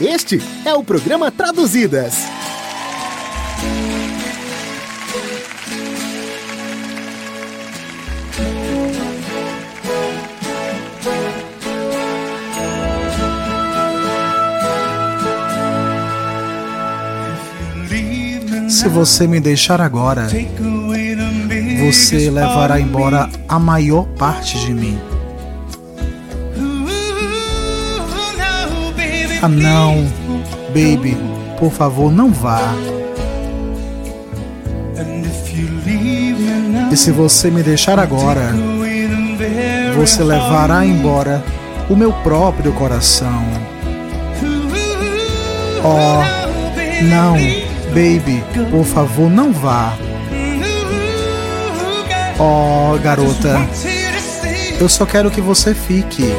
Este é o programa Traduzidas. Se você me deixar agora, você levará embora a maior parte de mim. Ah, não, baby, por favor, não vá. E se você me deixar agora, você levará embora o meu próprio coração. Oh, não, baby, por favor, não vá. Oh, garota, eu só quero que você fique.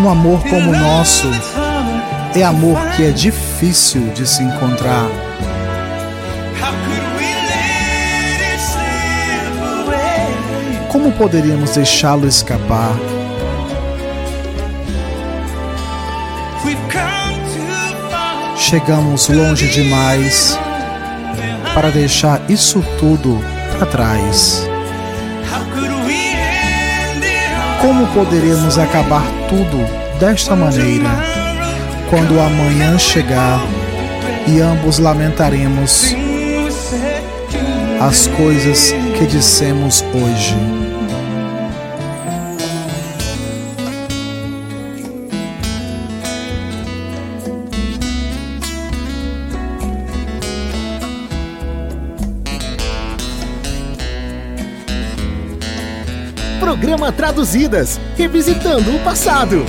Um amor como o nosso é amor que é difícil de se encontrar. Como poderíamos deixá-lo escapar? Chegamos longe demais para deixar isso tudo para trás. Como poderíamos acabar tudo desta maneira quando o amanhã chegar e ambos lamentaremos as coisas que dissemos hoje? Programa Traduzidas Revisitando o Passado.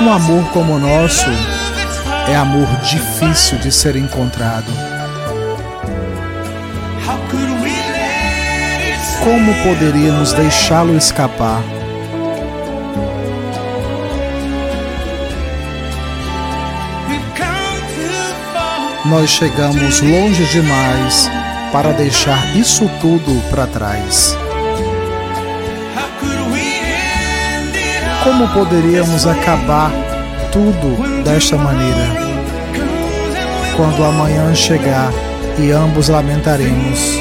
Um amor como o nosso é amor difícil de ser encontrado. Como poderíamos deixá-lo escapar? Nós chegamos longe demais para deixar isso tudo para trás. Como poderíamos acabar tudo desta maneira? Quando amanhã chegar e ambos lamentaremos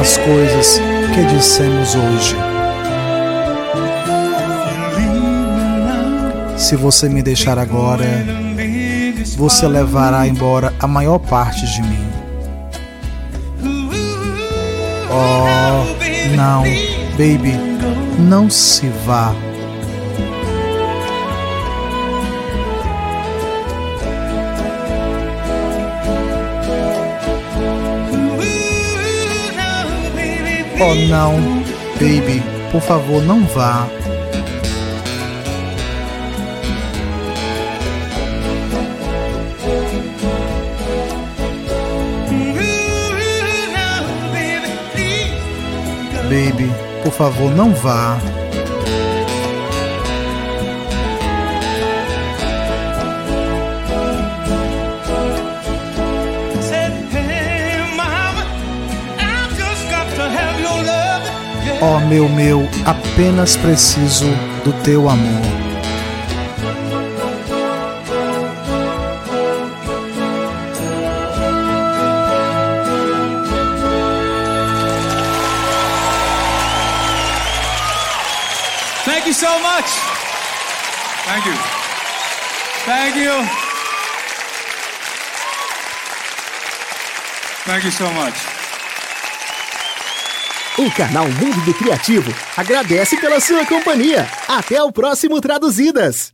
as coisas que dissemos hoje. Se você me deixar agora, você levará embora a maior parte de mim. Oh, não, baby, não se vá. Oh, não, baby, por favor, não vá. Baby, por favor, não vá. Oh, meu, meu, apenas preciso do teu amor. You so much. Thank you. Thank you. Thank you so much. O canal Mundo do Criativo agradece pela sua companhia. Até o próximo Traduzidas.